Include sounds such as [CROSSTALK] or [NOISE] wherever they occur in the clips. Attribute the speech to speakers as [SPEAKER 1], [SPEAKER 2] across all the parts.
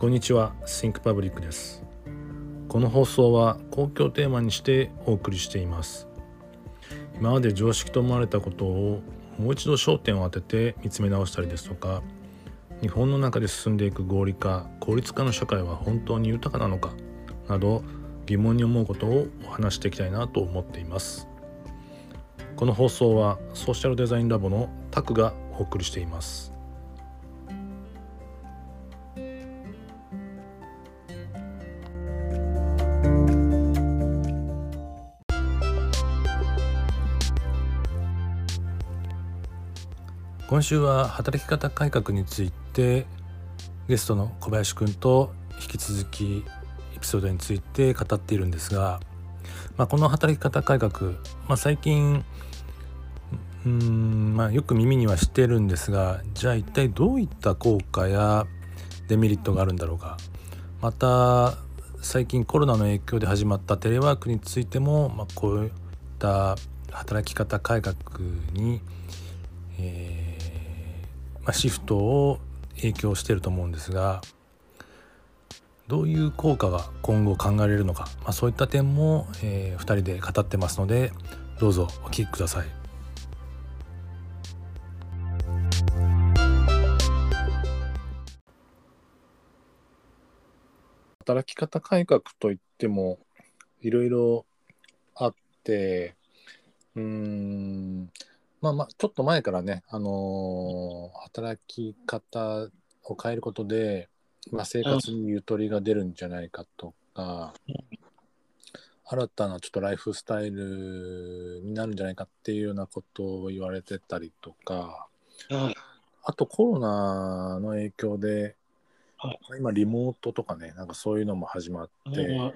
[SPEAKER 1] こんにちは Think Public です。この放送は公共テーマにしてお送りしています。今まで常識と思われたことをもう一度焦点を当てて見つめ直したりですとか日本の中で進んでいく合理化効率化の社会は本当に豊かなのかなど疑問に思うことをお話していきたいなと思っています。この放送はソーシャルデザインラボのタクがお送りしています。今週は働き方改革についてゲストの小林くんと引き続きエピソードについて語っているんですが、まあ、この働き方改革、まあ、最近うん、まあ、よく耳にはしてるんですがじゃあ一体どういった効果やデメリットがあるんだろうか。また最近コロナの影響で始まったテレワークについても、まあ、こういった働き方改革に、えー、シフトを影響していると思うんですがどういう効果が今後考えられるのか、まあ、そういった点も、えー、2人で語ってますのでどうぞお聞きください。働き方改革といってもいろいろあってうんまあまあ、ちょっと前からね、あのー働き方を変えることで、まあ、生活にゆとりが出るんじゃないかとか、新たなちょっとライフスタイルになるんじゃないかっていうようなことを言われてたりとか、
[SPEAKER 2] はい。
[SPEAKER 1] あとコロナの影響で、
[SPEAKER 2] はい
[SPEAKER 1] 今リモートとかね、なんかそういうのも始まって、
[SPEAKER 2] はい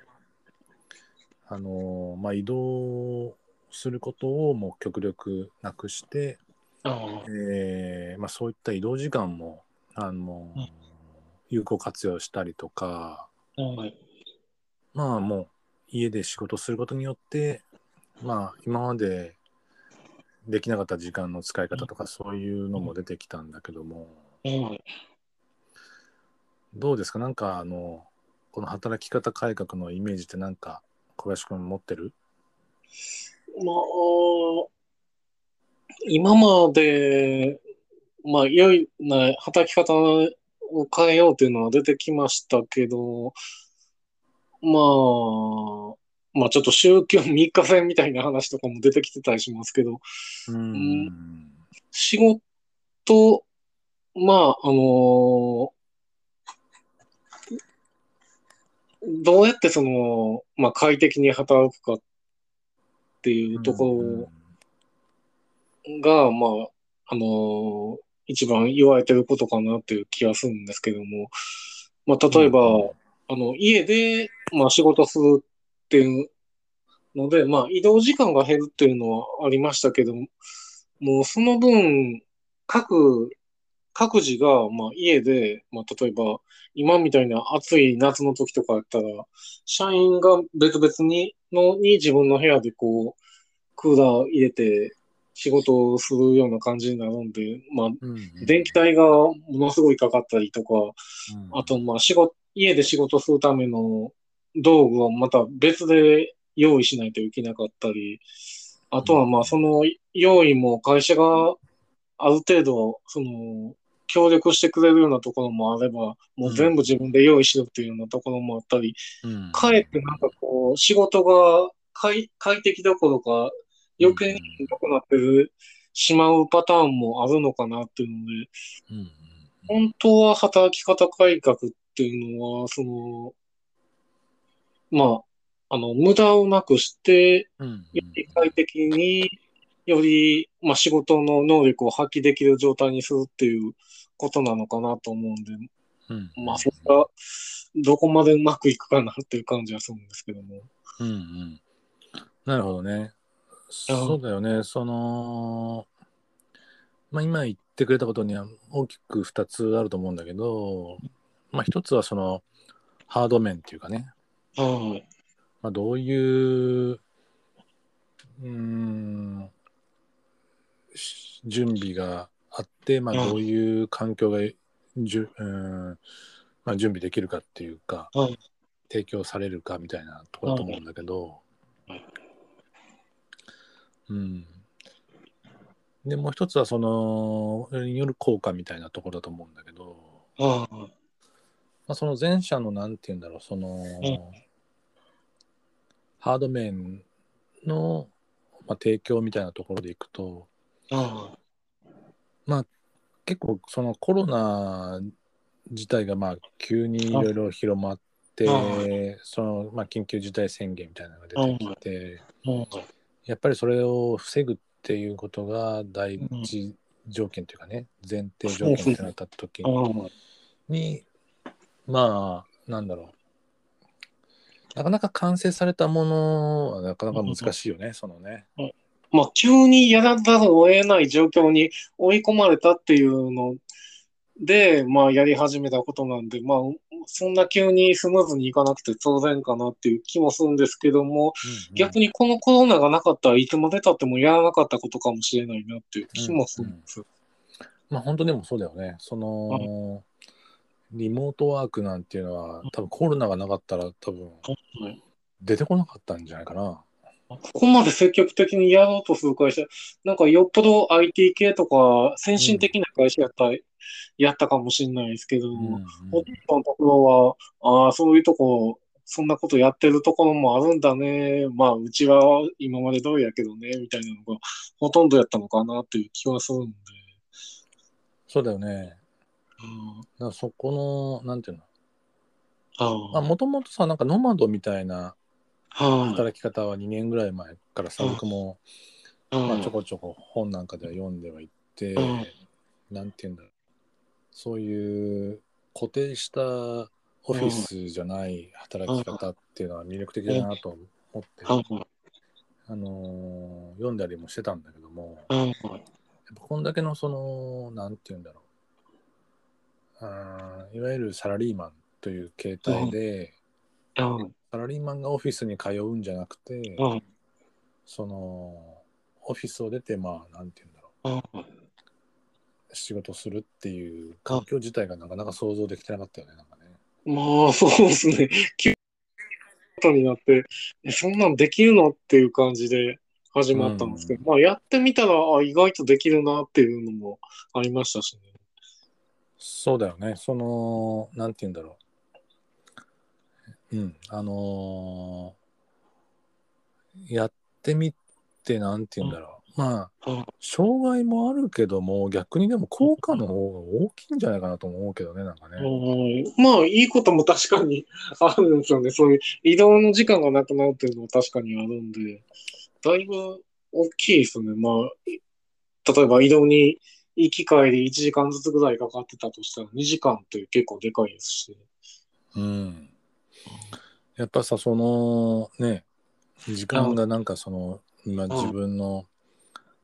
[SPEAKER 1] あのーまあ、移動することをもう極力なくして、
[SPEAKER 2] あ
[SPEAKER 1] えーまあ、そういった移動時間も、あの
[SPEAKER 2] うん
[SPEAKER 1] 有効活用したりとか
[SPEAKER 2] あ。はい。
[SPEAKER 1] まあもう家で仕事することによってまあ今までできなかった時間の使い方とかそういうのも出てきたんだけども
[SPEAKER 2] はい。
[SPEAKER 1] どうですか？なんかあのこの働き方改革のイメージってなんか小林くん持ってる？
[SPEAKER 2] まあ、今まで、まあ、良いな働き方を変えようというのは出てきましたけど、まあ、まあちょっと宗教3日制みたいな話とかも出てきてたりしますけど、
[SPEAKER 1] うん。
[SPEAKER 2] 仕事、まあ、あのどうやってその、まあ快適に働くかっていうところが、まあ、あの一番言われてることかなっていう気がするんですけども、まあ、例えば、あの、家で、まあ、仕事するっていうので、まあ、移動時間が減るっていうのはありましたけども、もうその分、各、各自が、まあ、家で、まあ、例えば、今みたいな暑い夏の時とかやったら、社員が別々に、の、に自分の部屋でこう、クーラー入れて仕事をするような感じになるんで、まあ、
[SPEAKER 1] うん
[SPEAKER 2] 電気代がものすごいかかったりとか、
[SPEAKER 1] うん。
[SPEAKER 2] あと、まあ、仕事、家で仕事するための道具をまた別で用意しないといけなかったり、あとは、まあ、その用意も会社がある程度、その、協力してくれるようなところもあれば、もう全部自分で用意しろっていうようなところもあったり、
[SPEAKER 1] うん。
[SPEAKER 2] かえってなんかこう、仕事が快快適どころか、余計にひどくなってるしまうパターンもあるのかなっていうので、
[SPEAKER 1] うん
[SPEAKER 2] 本当は働き方改革っていうのは、その、まあ、あの、無駄をなくして、
[SPEAKER 1] うん。
[SPEAKER 2] より快適に、より、まあ、仕事の能力を発揮できる状態にするっていうことなのかなと思うんで、
[SPEAKER 1] うん
[SPEAKER 2] まあ、それが、どこまでうまくいくかなっていう感じはするんですけども。
[SPEAKER 1] うんうん、なるほどね。そうだよね。その、まあ、今言ってくれたことには大きく2つあると思うんだけど、まあ、1つはそのハード面っていうかね、
[SPEAKER 2] はい。
[SPEAKER 1] まあ、どういう、うーん、し準備があって、まあ、
[SPEAKER 2] うん。
[SPEAKER 1] どういう環境がじゅ、うん、まあ、準備できるかっていうか、
[SPEAKER 2] はい
[SPEAKER 1] 提供されるかみたいなところだと思うんだけど、
[SPEAKER 2] はい
[SPEAKER 1] うん。でもう一つはそのによる効果みたいなところだと思うんだけど、まあ、その前者のなんて言うんだろうその、ハード面の、まあ、提供みたいなところでいくと
[SPEAKER 2] あ
[SPEAKER 1] 結構そのコロナ自体がまあ急にいろいろ広まって
[SPEAKER 2] あ。
[SPEAKER 1] そのまあ緊急事態宣言みたいなのが出てきて
[SPEAKER 2] あ、
[SPEAKER 1] やっぱりそれを防ぐっていうことが第一条件というかね前提条件ってなった時
[SPEAKER 2] あ。
[SPEAKER 1] にまあなんだろう。なかなか完成されたものはなかなか難しいよね、そのね。
[SPEAKER 2] まあ、急にやらざるを得ない状況に追い込まれたっていうので、まあ、やり始めたことなんで、まあ、そんな急にスムーズにいかなくて当然かなっていう気もするんですけども、逆
[SPEAKER 1] に、
[SPEAKER 2] にこのコロナがなかったらいつまでたってもやらなかったことかもしれないなっていう気もするんです。
[SPEAKER 1] まあ本当でもそうだよね。その、リモートワークなんていうのは多分コロナがなかったら多分
[SPEAKER 2] はい
[SPEAKER 1] 出てこなかったんじゃないかな。
[SPEAKER 2] ここまで積極的にやろうとする会社、なんかよっぽど IT 系とか先進的な会社やったら、やったかもしれないですけど、
[SPEAKER 1] うんうん
[SPEAKER 2] ほとんどのところは、ああ、そういうとこ、そんなことやってるところもあるんだね。まあ、うちは今まで通りやけどね、みたいなのがほとんどやったのかなっていう気はするんで。
[SPEAKER 1] そうだよね。
[SPEAKER 2] うん
[SPEAKER 1] だそこの、なんていうの？
[SPEAKER 2] あ
[SPEAKER 1] もともとさ、なんかノマドみたいな。働き方は2年ぐらい前からさ、
[SPEAKER 2] うん
[SPEAKER 1] 僕も、まあ、ちょこちょこ本なんかでは読んではいって、
[SPEAKER 2] うん
[SPEAKER 1] なんていうんだろう。そういう固定したオフィスじゃない働き方っていうのは魅力的だなと思って、
[SPEAKER 2] はい。
[SPEAKER 1] あのー読んだりもしてたんだけども、
[SPEAKER 2] はい。
[SPEAKER 1] やっぱこんだけのその、なんていうんだろう。あーいわゆるサラリーマンという形態で、
[SPEAKER 2] はい。
[SPEAKER 1] サラリーマンがオフィスに通うんじゃなくて、
[SPEAKER 2] はい。
[SPEAKER 1] その、オフィスを出て、まあ、なんていうんだろう。
[SPEAKER 2] はい。
[SPEAKER 1] 仕事するっていう環境自体がなかなか想像できてなかったよね、なんかね。
[SPEAKER 2] まあ、そうですね。急にことになって、えそんなんできるの？っていう感じで始まったんですけど、まあ、やってみたら、あ、意外とできるなっていうのもありましたしね。
[SPEAKER 1] そうだよね。その、なんて言うんだろう。うん、あのーやってみて、なんて言うんだろう。まあ、
[SPEAKER 2] うん
[SPEAKER 1] 障害もあるけども、逆にでも効果の方が大きいんじゃないかなと思うけどね、なんかね。
[SPEAKER 2] うんまあ、いいことも確かにあるんですよね。そういう移動の時間がなくなるっていうのは確かにあるんで、だいぶ大きいですね。まあ、い例えば移動に行き帰り1時間ずつぐらいかかってたとしたら2時間って結構でかいですし。
[SPEAKER 1] うん。やっぱさ、そのね、時間がなんかその、今自分の、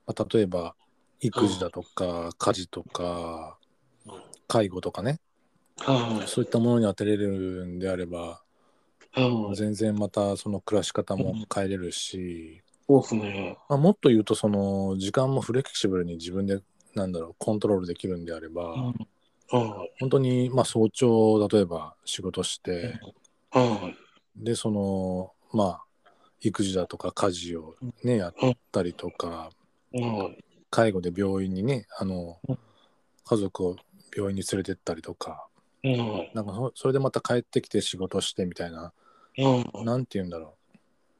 [SPEAKER 1] まあ、例えば育児だとか、家事とか、介護とかね、
[SPEAKER 2] は
[SPEAKER 1] そういったものに当てれるんであれば。全然またその暮らし方も変えれるし、
[SPEAKER 2] そうですね。
[SPEAKER 1] まあ、もっと言うとその時間もフレキシブルに自分でなんだろうコントロールできるんであれば、
[SPEAKER 2] うんはい。
[SPEAKER 1] 本当にまあ早朝例えば仕事して、
[SPEAKER 2] はい。
[SPEAKER 1] でそのまあ育児だとか家事をねやったりとか
[SPEAKER 2] はい。
[SPEAKER 1] 介護で病院にねあの
[SPEAKER 2] うん
[SPEAKER 1] 家族を病院に連れてったりとか
[SPEAKER 2] はい。
[SPEAKER 1] なんかそそれでまた帰ってきて仕事してみたいな
[SPEAKER 2] はい。
[SPEAKER 1] なんて言うんだろ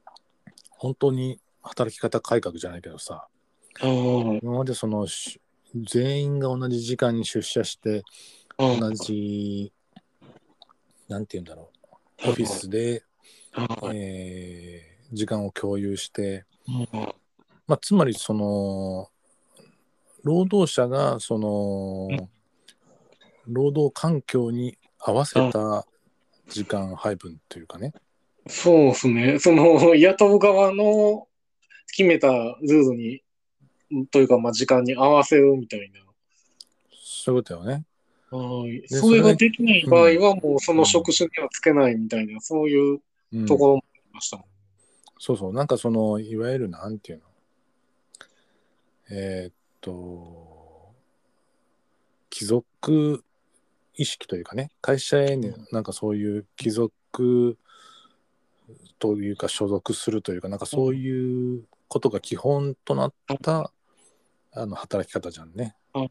[SPEAKER 1] う本当に働き方改革じゃないけどさ
[SPEAKER 2] はい。
[SPEAKER 1] 今までそのし全員が同じ時間に出社して
[SPEAKER 2] はい。
[SPEAKER 1] 同じなんて言うんだろうオフィスで、
[SPEAKER 2] はい。
[SPEAKER 1] えー時間を共有して、
[SPEAKER 2] はい。
[SPEAKER 1] まあ、つまりその労働者がその
[SPEAKER 2] うん
[SPEAKER 1] 労働環境に合わせた時間配分というかね、
[SPEAKER 2] そうですね。その、雇う側の決めたルールに、というか、まあ、時間に合わせるみたいな。
[SPEAKER 1] そういうことよね。
[SPEAKER 2] はい。
[SPEAKER 1] で
[SPEAKER 2] それができない場合は、もうそ
[SPEAKER 1] うん
[SPEAKER 2] の職種にはつけないみたいな、そういう
[SPEAKER 1] うん
[SPEAKER 2] ところもありましたもん。
[SPEAKER 1] そうそう、なんかその、いわゆるなんていうの。えーっと、貴族意識というかね会社へねなんかそういう帰属というか所属するというかなんかそういうことが基本となったあの働き方じゃんね。
[SPEAKER 2] あ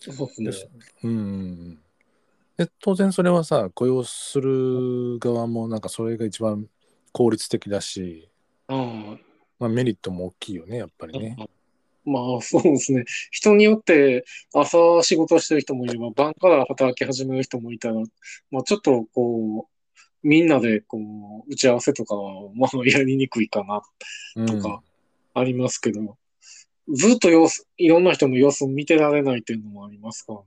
[SPEAKER 2] そうですね。
[SPEAKER 1] うんで当然それはさ雇用する側もなんかそれが一番効率的だし、
[SPEAKER 2] あ
[SPEAKER 1] まあ、メリットも大きいよねやっぱりね。
[SPEAKER 2] まあそうですね。人によって朝仕事してる人もいれば、晩から働き始める人もいたら、まあちょっとこう、みんなでこう、打ち合わせとかは、まあやりにくいかな
[SPEAKER 1] うん
[SPEAKER 2] とかありますけど、ずっと様子、いろんな人の様子を見てられないっていうのもありますからね。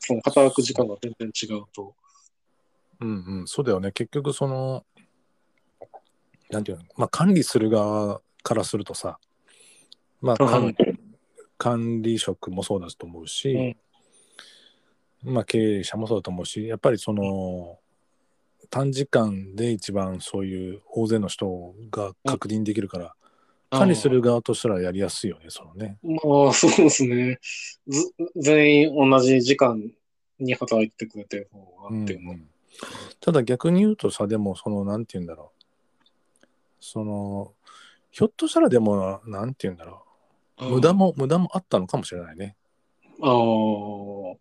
[SPEAKER 2] その働く時間が全然違うと。
[SPEAKER 1] うんうん、そうだよね結局そのなんていうの、まあ、管理する側からするとさまあ管
[SPEAKER 2] はい
[SPEAKER 1] 管理職もそうだと思うし、まあ、経営者もそうだと思うしやっぱりその短時間で一番そういう大勢の人が確認できるから、管理する側としたらやりやすいよねそのね。
[SPEAKER 2] まあ、そうですね。ず全員同じ時間に働いてくれてる方がっていうの。
[SPEAKER 1] うんうんただ逆に言うとさでもそのなんて言うんだろうそのひょっとしたらでもなんて言うんだろう無駄も無駄もあったのかもしれないね。
[SPEAKER 2] ああ、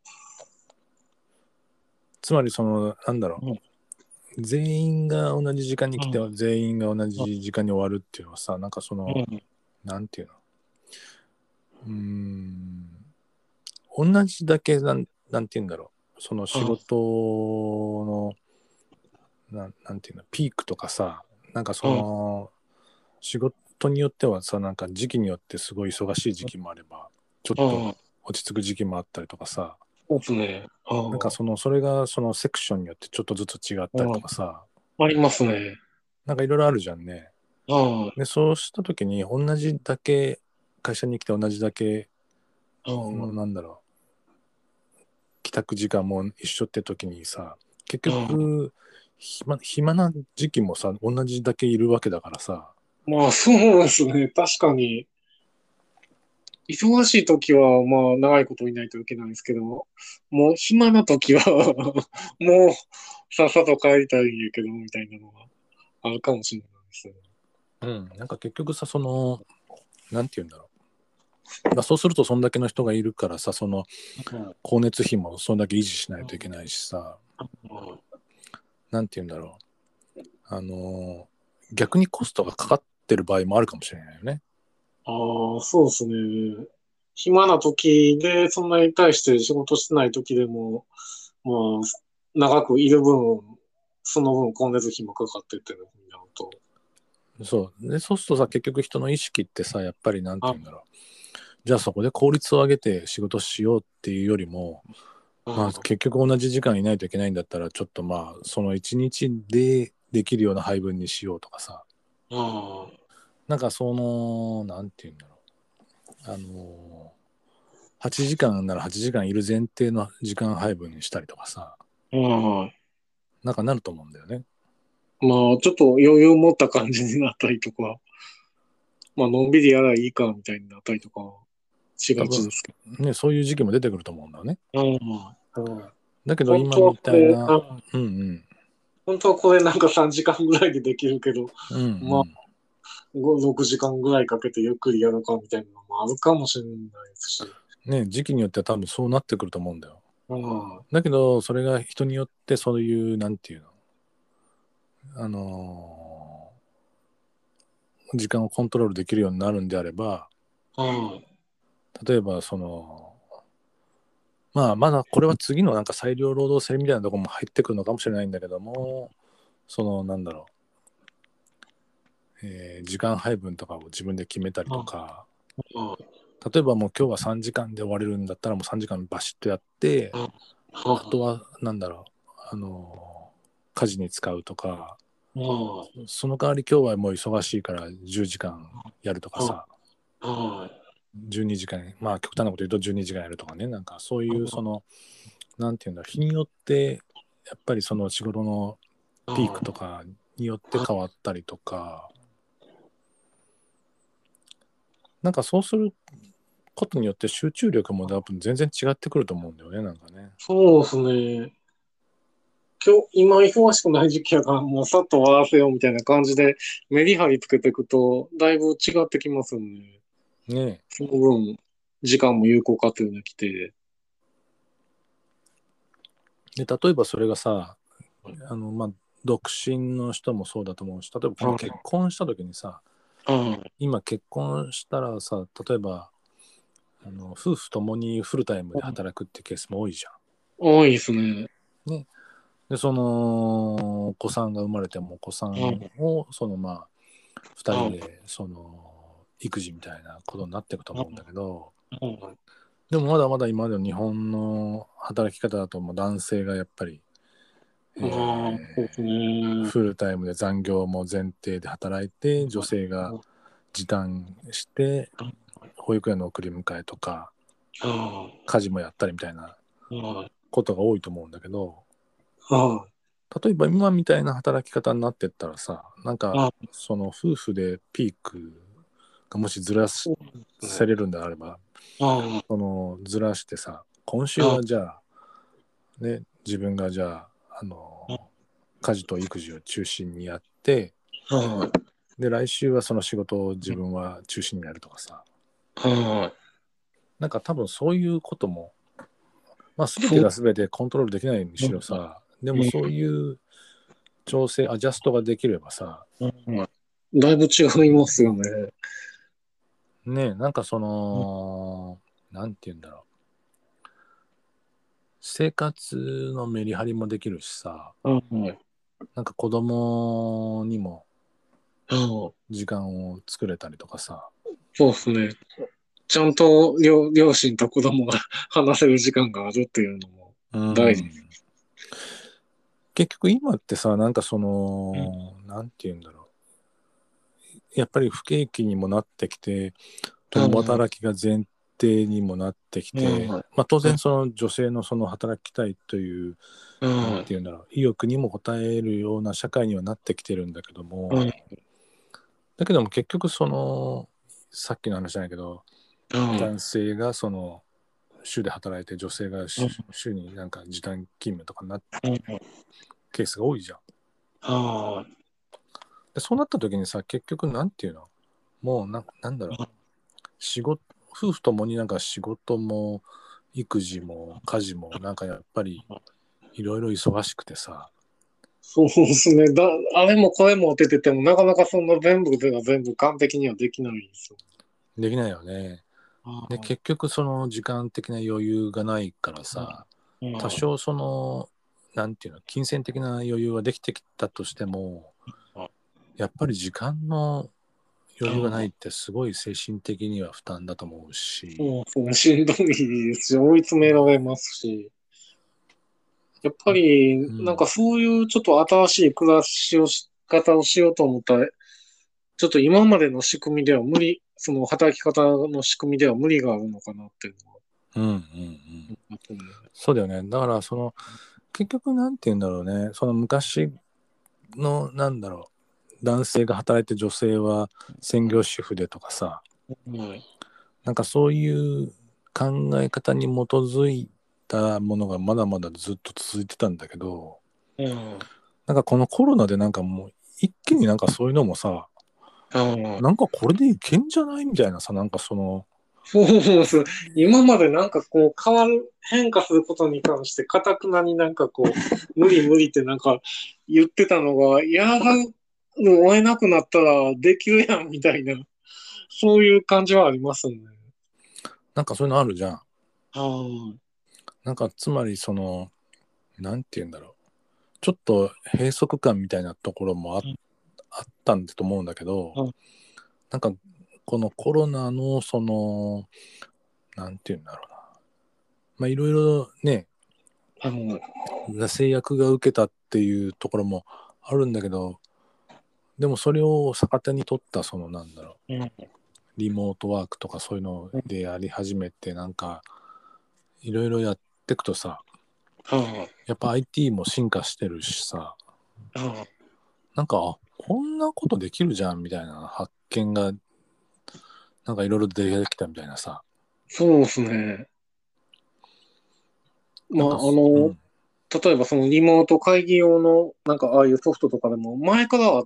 [SPEAKER 1] つまりそのなんだろう、
[SPEAKER 2] うん
[SPEAKER 1] 全員が同じ時間に来て、全員が同じ時間に終わるっていうのはさなんかその、
[SPEAKER 2] うん。
[SPEAKER 1] なんていうの？うーん同じだけなんなんて言うんだろう。その仕事の、なんなんていうの？ピークとかさなんかその、仕事によってはさなんか時期によってすごい忙しい時期もあればちょっと落ち着く時期もあったりとかさ
[SPEAKER 2] そうですね。
[SPEAKER 1] なんかそのそれがそのセクションによってちょっとずつ違ったりとかさ
[SPEAKER 2] ありますね。
[SPEAKER 1] なんかいろいろあるじゃんね。
[SPEAKER 2] あ
[SPEAKER 1] でそうした時に同じだけ会社に来て同じだけなんだろう帰宅時間も一緒って時にさ結局、暇暇な時期もさ同じだけいるわけだからさ
[SPEAKER 2] まあ、そうですね。確かに。忙しい時は、まあ、長いこといないといけないんですけど、もう暇な時は、[LAUGHS] もう、さっさと帰りたいんやけど、みたいなのがあるかもしれないですね。
[SPEAKER 1] うん。なんか結局さそのなんて言うんだろう、まあ、そうするとそんだけの人がいるからさその光熱費もそんだけ維持しないといけないしさ。なんて言うんだろう。あの逆にコストがかかってる場合もあるかもしれないよね。
[SPEAKER 2] ああ、そうですね。暇な時で、そんなに対して仕事してない時でも、まあ、長くいる分、その分、光熱費もかかってっていうのになると。
[SPEAKER 1] そうでそうするとさ結局人の意識ってさやっぱりなんて言うんだろう。じゃあそこで効率を上げて仕事しようっていうよりも、まあ、結局同じ時間いないといけないんだったらちょっとまあその一日でできるような配分にしようとかさ。
[SPEAKER 2] あ
[SPEAKER 1] なんかそのなんて言うんだろうあの8時間なら8時間いる前提の時間配分にしたりとかさ
[SPEAKER 2] あ、はい。
[SPEAKER 1] なんかなると思うんだよね。
[SPEAKER 2] まあ、ちょっと余裕持った感じになったりとか、まあ、のんびりやらいいかみたいになったりとか、しがちですけ
[SPEAKER 1] ねそういう時期も出てくると思うんだよね。
[SPEAKER 2] ど。うん
[SPEAKER 1] だけど今みたいな。うんうん
[SPEAKER 2] 本当はこれなんか3時間ぐらいでできるけど、
[SPEAKER 1] うんうん
[SPEAKER 2] ま5 6時間ぐらいかけてゆっくりやるかみたいなのもあるかもしれないですし。
[SPEAKER 1] ね時期によっては多分そうなってくると思うんだよ。
[SPEAKER 2] うん
[SPEAKER 1] だけどそれが人によってそういうなんていうの？あのー時間をコントロールできるようになるんであれば
[SPEAKER 2] うん
[SPEAKER 1] 例えばそのまあまだこれは次のなんか裁量労働制みたいなところも入ってくるのかもしれないんだけどもそのなんだろう、えー時間配分とかを自分で決めたりとか、
[SPEAKER 2] うん。
[SPEAKER 1] 例えばもう今日は3時間で終われるんだったらもう3時間バシッとやって、あとはなんだろうあの家事に使うとか。
[SPEAKER 2] うん。
[SPEAKER 1] その代わり今日はもう忙しいから10時間やるとかさ。
[SPEAKER 2] うん。
[SPEAKER 1] 12時間まあ極端なこと言うと12時間やるとかね。なんかそういうそのなんていうんだ日によってやっぱりその仕事のピークとかによって変わったりとかなんかそうすることによって集中力も多分全然違ってくると思うんだよねなんかね。
[SPEAKER 2] そうですね。今日、今忙しくない時期やから、もうさっと終わらせようみたいな感じで、メリハリつけていくと、だいぶ違ってきますよね。
[SPEAKER 1] ね
[SPEAKER 2] その分、時間も有効活用できて。
[SPEAKER 1] で例えばそれがさあのまあ独身の人もそうだと思うし例えば結婚した時にさ
[SPEAKER 2] うん。
[SPEAKER 1] 今結婚したらさ例えばあの夫婦ともにフルタイムで働くってケースも多いじゃん。
[SPEAKER 2] 多いですね。
[SPEAKER 1] でそのお子さんが生まれてもお子さんをそのまあ2人でその育児みたいなことになっていくと思うんだけど
[SPEAKER 2] うん。
[SPEAKER 1] でもまだまだ今までの日本の働き方だともう男性がやっぱり、フルタイムで残業も前提で働いて女性が時短して保育園の送り迎えとか
[SPEAKER 2] あ
[SPEAKER 1] 家事もやったりみたいな。ことが多いと思うんだけど
[SPEAKER 2] は
[SPEAKER 1] 例えば今みたいな働き方になってったらさなんか
[SPEAKER 2] あ
[SPEAKER 1] その夫婦でピークがもしずらし
[SPEAKER 2] い。
[SPEAKER 1] されるんであれば
[SPEAKER 2] あ
[SPEAKER 1] そのずらしてさ今週はじゃあね自分がじゃああの
[SPEAKER 2] うん
[SPEAKER 1] 家事と育児を中心にやって
[SPEAKER 2] あ、はい。
[SPEAKER 1] で来週はその仕事を自分は中心にやるとかさ
[SPEAKER 2] は
[SPEAKER 1] なんか多分そういうこともまあ全てが全てコントロールできないにしろさでもそういう調整アジャストができればさ
[SPEAKER 2] い。だいぶ違いますよね。
[SPEAKER 1] ねなんかその、なんて言うんだろう生活のメリハリもできるしさ
[SPEAKER 2] はい。
[SPEAKER 1] なんか子供にも
[SPEAKER 2] は
[SPEAKER 1] 時間を作れたりとかさ。
[SPEAKER 2] そうですね。ちゃんと両両親と子供が [LAUGHS] 話せる時間があるっていうのも。
[SPEAKER 1] うん。
[SPEAKER 2] 大事。
[SPEAKER 1] 結局今ってさなんかその、なんて言うんだろう。やっぱり不景気にもなってきて共働きが前提にもなってきて、
[SPEAKER 2] うん
[SPEAKER 1] まあ、当然その女性のその働きたいという、なん
[SPEAKER 2] は
[SPEAKER 1] て言うんだろう意欲にも応えるような社会にはなってきてるんだけども、
[SPEAKER 2] い。
[SPEAKER 1] だけども結局そのさっきの話じゃないけど、男性がその週で働いて女性が週,、
[SPEAKER 2] うん。
[SPEAKER 1] 週になんか時短勤務とかになってケースが多いじゃん。
[SPEAKER 2] は
[SPEAKER 1] でそうなった時にさ結局なんていうの？もうななんだろう。
[SPEAKER 2] うん。
[SPEAKER 1] 仕事夫婦ともになんか仕事も育児も家事もなんかやっぱりいろいろ忙しくてさ
[SPEAKER 2] そうですね。だ、あれもこれも出てても、なかなかその全部では全部完璧にはできないんですよ。
[SPEAKER 1] できないよね。で結局その時間的な余裕がないからさ
[SPEAKER 2] うん
[SPEAKER 1] 多少そのなんていうの金銭的な余裕はできてきたとしても
[SPEAKER 2] うん
[SPEAKER 1] やっぱり時間の余裕がないってすごい精神的には負担だと思うし、
[SPEAKER 2] そうしんどいですし、追い詰められますし。やっぱり、
[SPEAKER 1] ん。
[SPEAKER 2] なんかそういうちょっと新しい暮らしをし方をしようと思ったら、ちょっと今までの仕組みでは無理、その働き方の仕組みでは無理があるのかなっていうのは
[SPEAKER 1] うんうんうん。そうだよね。だからその結局なんて言うんだろうね。その昔のなんだろう男性が働いて女性は専業主婦でとかさ
[SPEAKER 2] はい。
[SPEAKER 1] なんかそういう考え方に基づいたものがまだまだずっと続いてたんだけど
[SPEAKER 2] うん。
[SPEAKER 1] なんかこのコロナでなんかもう一気になんかそういうのもさ
[SPEAKER 2] はい
[SPEAKER 1] なんかこれでいけんじゃないみたいなさなんかその
[SPEAKER 2] そうです。今までなんかこう変わる、変化することに関して、かたくなになんかこう、無理無理ってなんか言ってたのが、やらぬを得なくなったらできるやんみたいな、そういう感じはありますね。
[SPEAKER 1] なんかそういうのあるじゃん。
[SPEAKER 2] は
[SPEAKER 1] なんかつまりそのなんて言うんだろうちょっと閉塞感みたいなところもあ,、
[SPEAKER 2] うん
[SPEAKER 1] あったんだと思うんだけど、
[SPEAKER 2] うん
[SPEAKER 1] なんかこのコロナのそのなんて言うんだろうなまあいろいろね
[SPEAKER 2] い。あの、
[SPEAKER 1] 制約が受けたっていうところもあるんだけどでもそれを逆手に取ったそのなんだろう
[SPEAKER 2] うん。
[SPEAKER 1] リモートワークとかそういうのでやり始めてなんかいろいろやっていくとさ
[SPEAKER 2] は
[SPEAKER 1] やっぱ IT も進化してるしさ
[SPEAKER 2] い。は
[SPEAKER 1] なんかあこんなことできるじゃんみたいな発見がなんかいろいろ出てきたみたいなさ
[SPEAKER 2] そうですね。まあ、あ
[SPEAKER 1] なんかう
[SPEAKER 2] の、
[SPEAKER 1] ん
[SPEAKER 2] 例えばそのリモート会議用の、なんかああいうソフトとかでも、前からは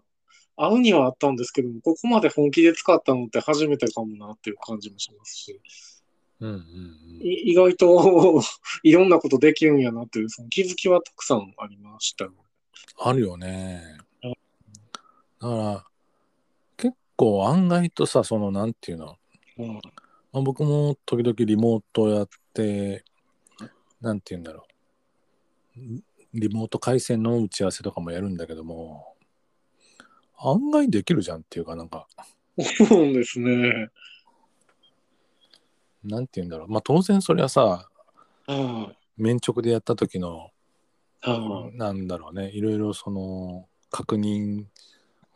[SPEAKER 2] あるにはあったんですけども、ここまで本気で使ったのって初めてかもなっていう感じもしますし、
[SPEAKER 1] うんうんうん。
[SPEAKER 2] い意外と [LAUGHS] いろんなことできるんやなっていう、その気づきはたくさんありましたよ。
[SPEAKER 1] あるよね。
[SPEAKER 2] うん。
[SPEAKER 1] だから結構案外とさそのなんていうの、
[SPEAKER 2] うん。
[SPEAKER 1] まあ、僕も時々リモートやってなんていうんだろう。リモート回線の打ち合わせとかもやるんだけども案外できるじゃんっていうかなんか。
[SPEAKER 2] そうですね。
[SPEAKER 1] なんていうんだろう。まあ当然それはさ
[SPEAKER 2] はい
[SPEAKER 1] 面直でやった時の
[SPEAKER 2] は
[SPEAKER 1] なんだろうね。いろいろその確認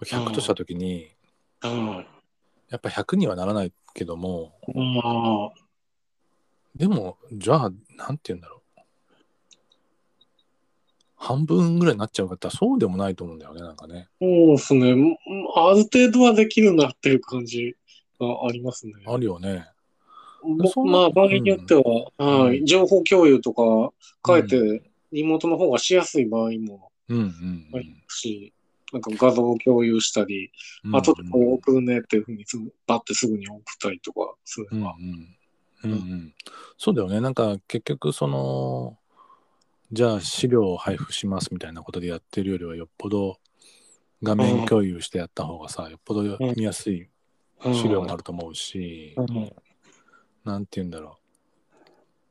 [SPEAKER 1] を100とした時にやっぱ100にはならないけども。でもじゃあなんて言うんだろう半分ぐらいになっちゃうかったらそうでもないと思うんだよねなんかね。
[SPEAKER 2] そうですね。んある程度はできるなっていう感じがありますね。
[SPEAKER 1] あるよね。
[SPEAKER 2] まあ、場合によっては、はい、
[SPEAKER 1] うん。
[SPEAKER 2] 情報共有とか、かえてリモートの方がしやすい場合も
[SPEAKER 1] うんうん
[SPEAKER 2] ありますし、なんか画像を共有したり、
[SPEAKER 1] うん
[SPEAKER 2] あとでこう送るねっていうふうにすぐ、バッてすぐに送ったりとかすれば。
[SPEAKER 1] うんうん。うんうん。そうだよね。なんか結局そのじゃあ資料を配布しますみたいなことでやってるよりはよっぽど画面共有してやった方がさよっぽど見やすい資料もあると思うし、
[SPEAKER 2] うん。
[SPEAKER 1] なんて言うんだろう。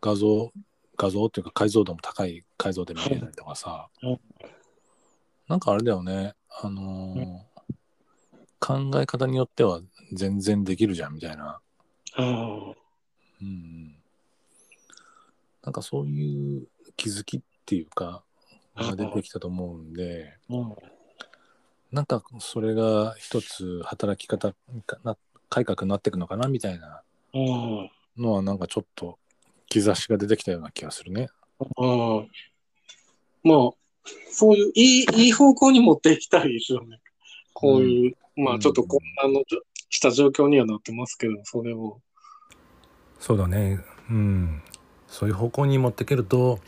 [SPEAKER 1] 画像画像っていうか解像度も高い解像で見れたりとかさ、
[SPEAKER 2] うん。
[SPEAKER 1] なんかあれだよね。あのー考え方によっては全然できるじゃんみたいな、
[SPEAKER 2] うん。
[SPEAKER 1] うん、なんかそういう気づきっていうかが出てきたと思うんで
[SPEAKER 2] うん。
[SPEAKER 1] なんかそれが一つ働き方かな改革になっていくのかなみたいな
[SPEAKER 2] うん。
[SPEAKER 1] のはなんかちょっと兆しが出てきたような気がするね。
[SPEAKER 2] うん。まあ、そういういい、いい方向に持っていきたいですよね。こういう、まあちょっと混乱のした状況にはなってますけど、それを。
[SPEAKER 1] そうだね。うんそういう方向に持っていけると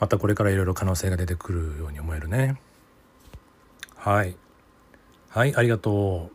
[SPEAKER 1] またこれからいろいろ可能性が出てくるように思えるね。はい。はいありがとう。